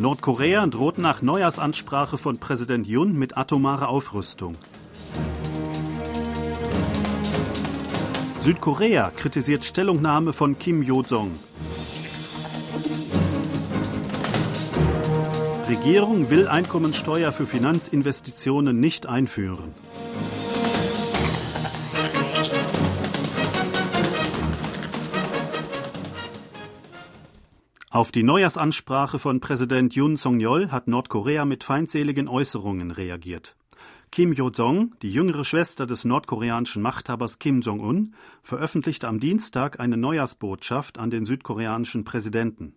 Nordkorea droht nach Neujahrsansprache von Präsident Yun mit atomarer Aufrüstung. Südkorea kritisiert Stellungnahme von Kim Yo-jong. Regierung will Einkommensteuer für Finanzinvestitionen nicht einführen. Auf die Neujahrsansprache von Präsident Yoon Song-yeol hat Nordkorea mit feindseligen Äußerungen reagiert. Kim Yo-jong, die jüngere Schwester des nordkoreanischen Machthabers Kim Jong-un, veröffentlichte am Dienstag eine Neujahrsbotschaft an den südkoreanischen Präsidenten.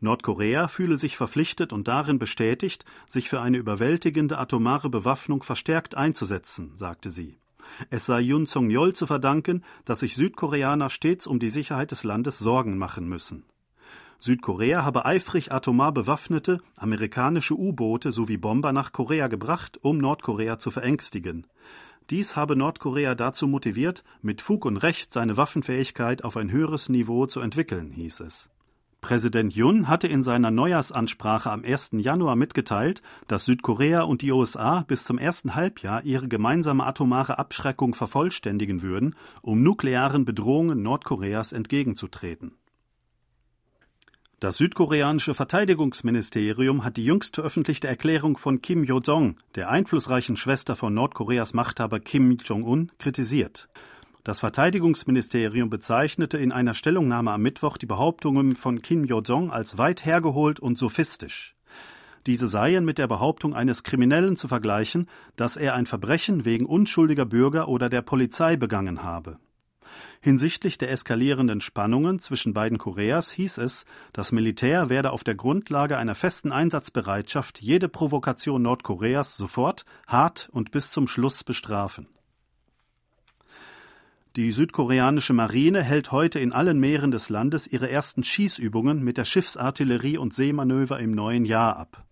Nordkorea fühle sich verpflichtet und darin bestätigt, sich für eine überwältigende atomare Bewaffnung verstärkt einzusetzen, sagte sie. Es sei Yun Song-yeol zu verdanken, dass sich Südkoreaner stets um die Sicherheit des Landes Sorgen machen müssen. Südkorea habe eifrig atomar bewaffnete amerikanische U-Boote sowie Bomber nach Korea gebracht, um Nordkorea zu verängstigen. Dies habe Nordkorea dazu motiviert, mit Fug und Recht seine Waffenfähigkeit auf ein höheres Niveau zu entwickeln, hieß es. Präsident Yun hatte in seiner Neujahrsansprache am 1. Januar mitgeteilt, dass Südkorea und die USA bis zum ersten Halbjahr ihre gemeinsame atomare Abschreckung vervollständigen würden, um nuklearen Bedrohungen Nordkoreas entgegenzutreten. Das südkoreanische Verteidigungsministerium hat die jüngst veröffentlichte Erklärung von Kim Yo-jong, der einflussreichen Schwester von Nordkoreas Machthaber Kim Jong-un, kritisiert. Das Verteidigungsministerium bezeichnete in einer Stellungnahme am Mittwoch die Behauptungen von Kim Yo-jong als weit hergeholt und sophistisch. Diese seien mit der Behauptung eines Kriminellen zu vergleichen, dass er ein Verbrechen wegen unschuldiger Bürger oder der Polizei begangen habe. Hinsichtlich der eskalierenden Spannungen zwischen beiden Koreas hieß es, das Militär werde auf der Grundlage einer festen Einsatzbereitschaft jede Provokation Nordkoreas sofort, hart und bis zum Schluss bestrafen. Die südkoreanische Marine hält heute in allen Meeren des Landes ihre ersten Schießübungen mit der Schiffsartillerie und Seemanöver im neuen Jahr ab.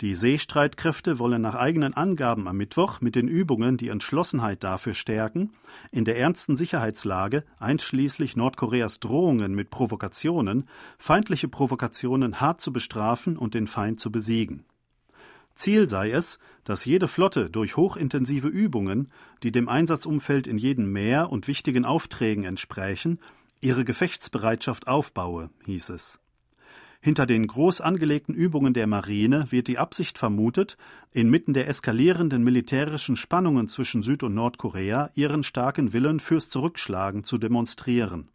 Die Seestreitkräfte wollen nach eigenen Angaben am Mittwoch mit den Übungen die Entschlossenheit dafür stärken, in der ernsten Sicherheitslage, einschließlich Nordkoreas Drohungen mit Provokationen, feindliche Provokationen hart zu bestrafen und den Feind zu besiegen. Ziel sei es, dass jede Flotte durch hochintensive Übungen, die dem Einsatzumfeld in jedem Meer und wichtigen Aufträgen entsprechen, ihre Gefechtsbereitschaft aufbaue, hieß es. Hinter den groß angelegten Übungen der Marine wird die Absicht vermutet, inmitten der eskalierenden militärischen Spannungen zwischen Süd- und Nordkorea ihren starken Willen fürs Zurückschlagen zu demonstrieren.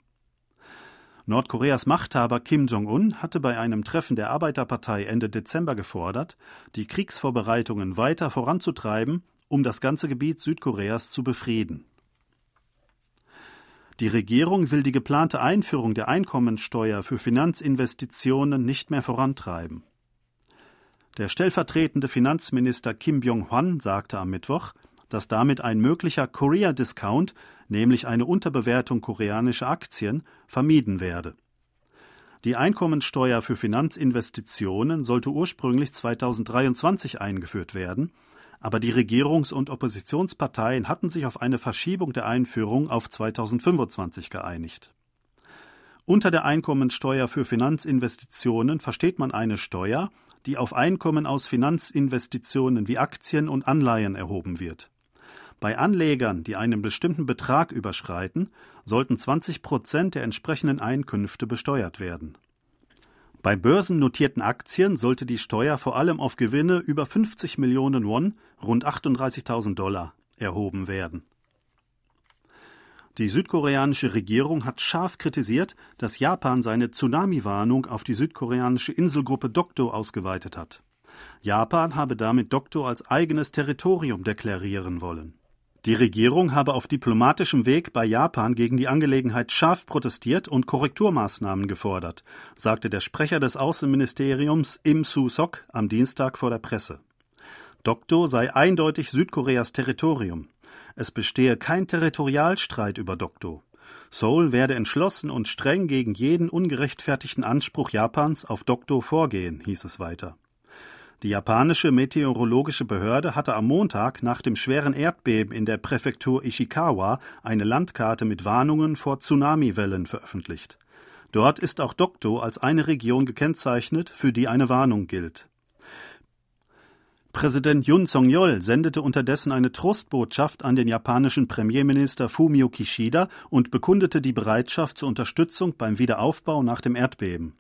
Nordkoreas Machthaber Kim Jong-un hatte bei einem Treffen der Arbeiterpartei Ende Dezember gefordert, die Kriegsvorbereitungen weiter voranzutreiben, um das ganze Gebiet Südkoreas zu befrieden. Die Regierung will die geplante Einführung der Einkommensteuer für Finanzinvestitionen nicht mehr vorantreiben. Der stellvertretende Finanzminister Kim Byung-hwan sagte am Mittwoch, dass damit ein möglicher Korea Discount, nämlich eine Unterbewertung koreanischer Aktien, vermieden werde. Die Einkommensteuer für Finanzinvestitionen sollte ursprünglich 2023 eingeführt werden, aber die Regierungs- und Oppositionsparteien hatten sich auf eine Verschiebung der Einführung auf 2025 geeinigt. Unter der Einkommensteuer für Finanzinvestitionen versteht man eine Steuer, die auf Einkommen aus Finanzinvestitionen wie Aktien und Anleihen erhoben wird. Bei Anlegern, die einen bestimmten Betrag überschreiten, sollten 20 Prozent der entsprechenden Einkünfte besteuert werden. Bei börsennotierten Aktien sollte die Steuer vor allem auf Gewinne über 50 Millionen Won, rund 38.000 Dollar, erhoben werden. Die südkoreanische Regierung hat scharf kritisiert, dass Japan seine Tsunami-Warnung auf die südkoreanische Inselgruppe Dokdo ausgeweitet hat. Japan habe damit Dokdo als eigenes Territorium deklarieren wollen. Die Regierung habe auf diplomatischem Weg bei Japan gegen die Angelegenheit scharf protestiert und Korrekturmaßnahmen gefordert, sagte der Sprecher des Außenministeriums Im Su-sok am Dienstag vor der Presse. Dokdo sei eindeutig Südkoreas Territorium. Es bestehe kein Territorialstreit über Dokdo. Seoul werde entschlossen und streng gegen jeden ungerechtfertigten Anspruch Japans auf Dokdo vorgehen, hieß es weiter. Die japanische meteorologische Behörde hatte am Montag nach dem schweren Erdbeben in der Präfektur Ishikawa eine Landkarte mit Warnungen vor Tsunamiwellen veröffentlicht. Dort ist auch Dokdo als eine Region gekennzeichnet, für die eine Warnung gilt. Präsident Yun Song-yeol sendete unterdessen eine Trostbotschaft an den japanischen Premierminister Fumio Kishida und bekundete die Bereitschaft zur Unterstützung beim Wiederaufbau nach dem Erdbeben.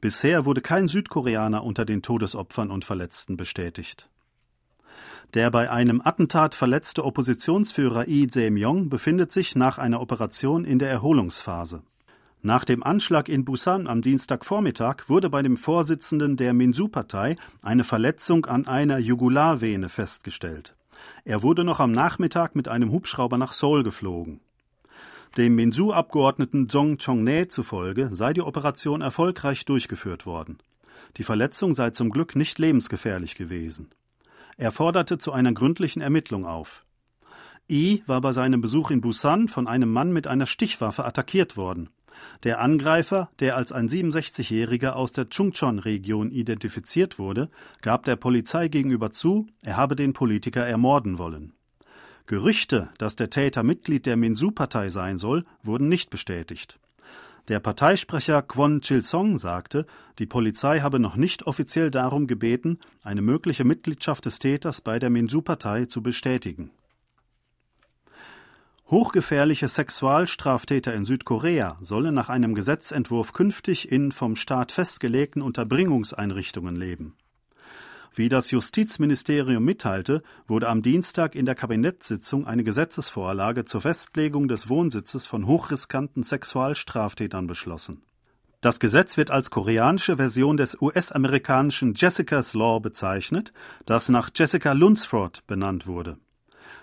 Bisher wurde kein Südkoreaner unter den Todesopfern und Verletzten bestätigt. Der bei einem Attentat verletzte Oppositionsführer Lee Jae-myung befindet sich nach einer Operation in der Erholungsphase. Nach dem Anschlag in Busan am Dienstagvormittag wurde bei dem Vorsitzenden der Minsu-Partei eine Verletzung an einer Jugularvene festgestellt. Er wurde noch am Nachmittag mit einem Hubschrauber nach Seoul geflogen. Dem Minsu-Abgeordneten Zong Chong-ne zufolge sei die Operation erfolgreich durchgeführt worden. Die Verletzung sei zum Glück nicht lebensgefährlich gewesen. Er forderte zu einer gründlichen Ermittlung auf. I war bei seinem Besuch in Busan von einem Mann mit einer Stichwaffe attackiert worden. Der Angreifer, der als ein 67-Jähriger aus der Chungcheon-Region identifiziert wurde, gab der Polizei gegenüber zu, er habe den Politiker ermorden wollen. Gerüchte, dass der Täter Mitglied der Minsu-Partei sein soll, wurden nicht bestätigt. Der Parteisprecher Kwon Chil-song sagte, die Polizei habe noch nicht offiziell darum gebeten, eine mögliche Mitgliedschaft des Täters bei der Minsu-Partei zu bestätigen. Hochgefährliche Sexualstraftäter in Südkorea sollen nach einem Gesetzentwurf künftig in vom Staat festgelegten Unterbringungseinrichtungen leben. Wie das Justizministerium mitteilte, wurde am Dienstag in der Kabinettssitzung eine Gesetzesvorlage zur Festlegung des Wohnsitzes von hochriskanten Sexualstraftätern beschlossen. Das Gesetz wird als koreanische Version des US-amerikanischen Jessica's Law bezeichnet, das nach Jessica Lunsford benannt wurde.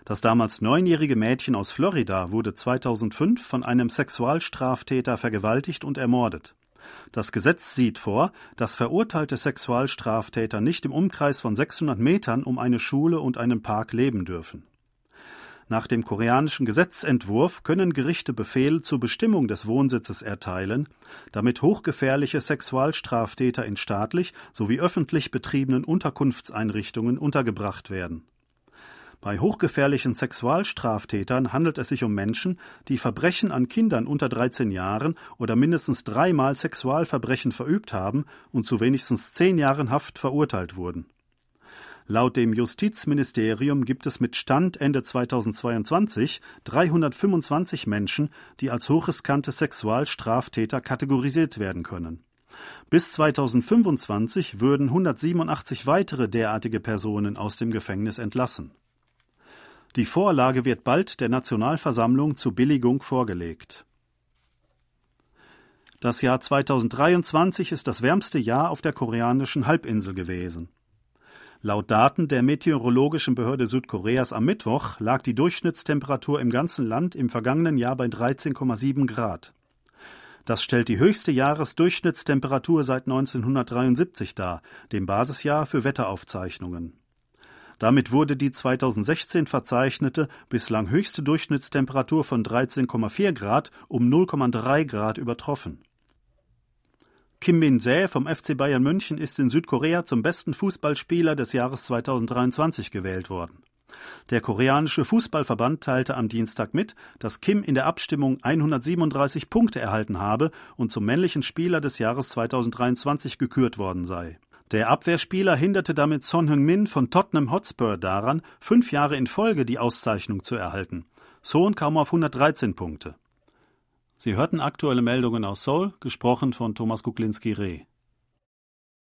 Das damals neunjährige Mädchen aus Florida wurde 2005 von einem Sexualstraftäter vergewaltigt und ermordet. Das Gesetz sieht vor, dass verurteilte Sexualstraftäter nicht im Umkreis von 600 Metern um eine Schule und einen Park leben dürfen. Nach dem koreanischen Gesetzentwurf können Gerichte Befehl zur Bestimmung des Wohnsitzes erteilen, damit hochgefährliche Sexualstraftäter in staatlich sowie öffentlich betriebenen Unterkunftseinrichtungen untergebracht werden. Bei hochgefährlichen Sexualstraftätern handelt es sich um Menschen, die Verbrechen an Kindern unter 13 Jahren oder mindestens dreimal Sexualverbrechen verübt haben und zu wenigstens zehn Jahren Haft verurteilt wurden. Laut dem Justizministerium gibt es mit Stand Ende 2022 325 Menschen, die als hochriskante Sexualstraftäter kategorisiert werden können. Bis 2025 würden 187 weitere derartige Personen aus dem Gefängnis entlassen. Die Vorlage wird bald der Nationalversammlung zur Billigung vorgelegt. Das Jahr 2023 ist das wärmste Jahr auf der koreanischen Halbinsel gewesen. Laut Daten der Meteorologischen Behörde Südkoreas am Mittwoch lag die Durchschnittstemperatur im ganzen Land im vergangenen Jahr bei 13,7 Grad. Das stellt die höchste Jahresdurchschnittstemperatur seit 1973 dar, dem Basisjahr für Wetteraufzeichnungen. Damit wurde die 2016 verzeichnete bislang höchste Durchschnittstemperatur von 13,4 Grad um 0,3 Grad übertroffen. Kim Min-jae vom FC Bayern München ist in Südkorea zum besten Fußballspieler des Jahres 2023 gewählt worden. Der koreanische Fußballverband teilte am Dienstag mit, dass Kim in der Abstimmung 137 Punkte erhalten habe und zum männlichen Spieler des Jahres 2023 gekürt worden sei. Der Abwehrspieler hinderte damit Son Heung-min von Tottenham Hotspur daran, fünf Jahre in Folge die Auszeichnung zu erhalten. Son kam auf 113 Punkte. Sie hörten aktuelle Meldungen aus Seoul, gesprochen von Thomas Kuklinski-Reh.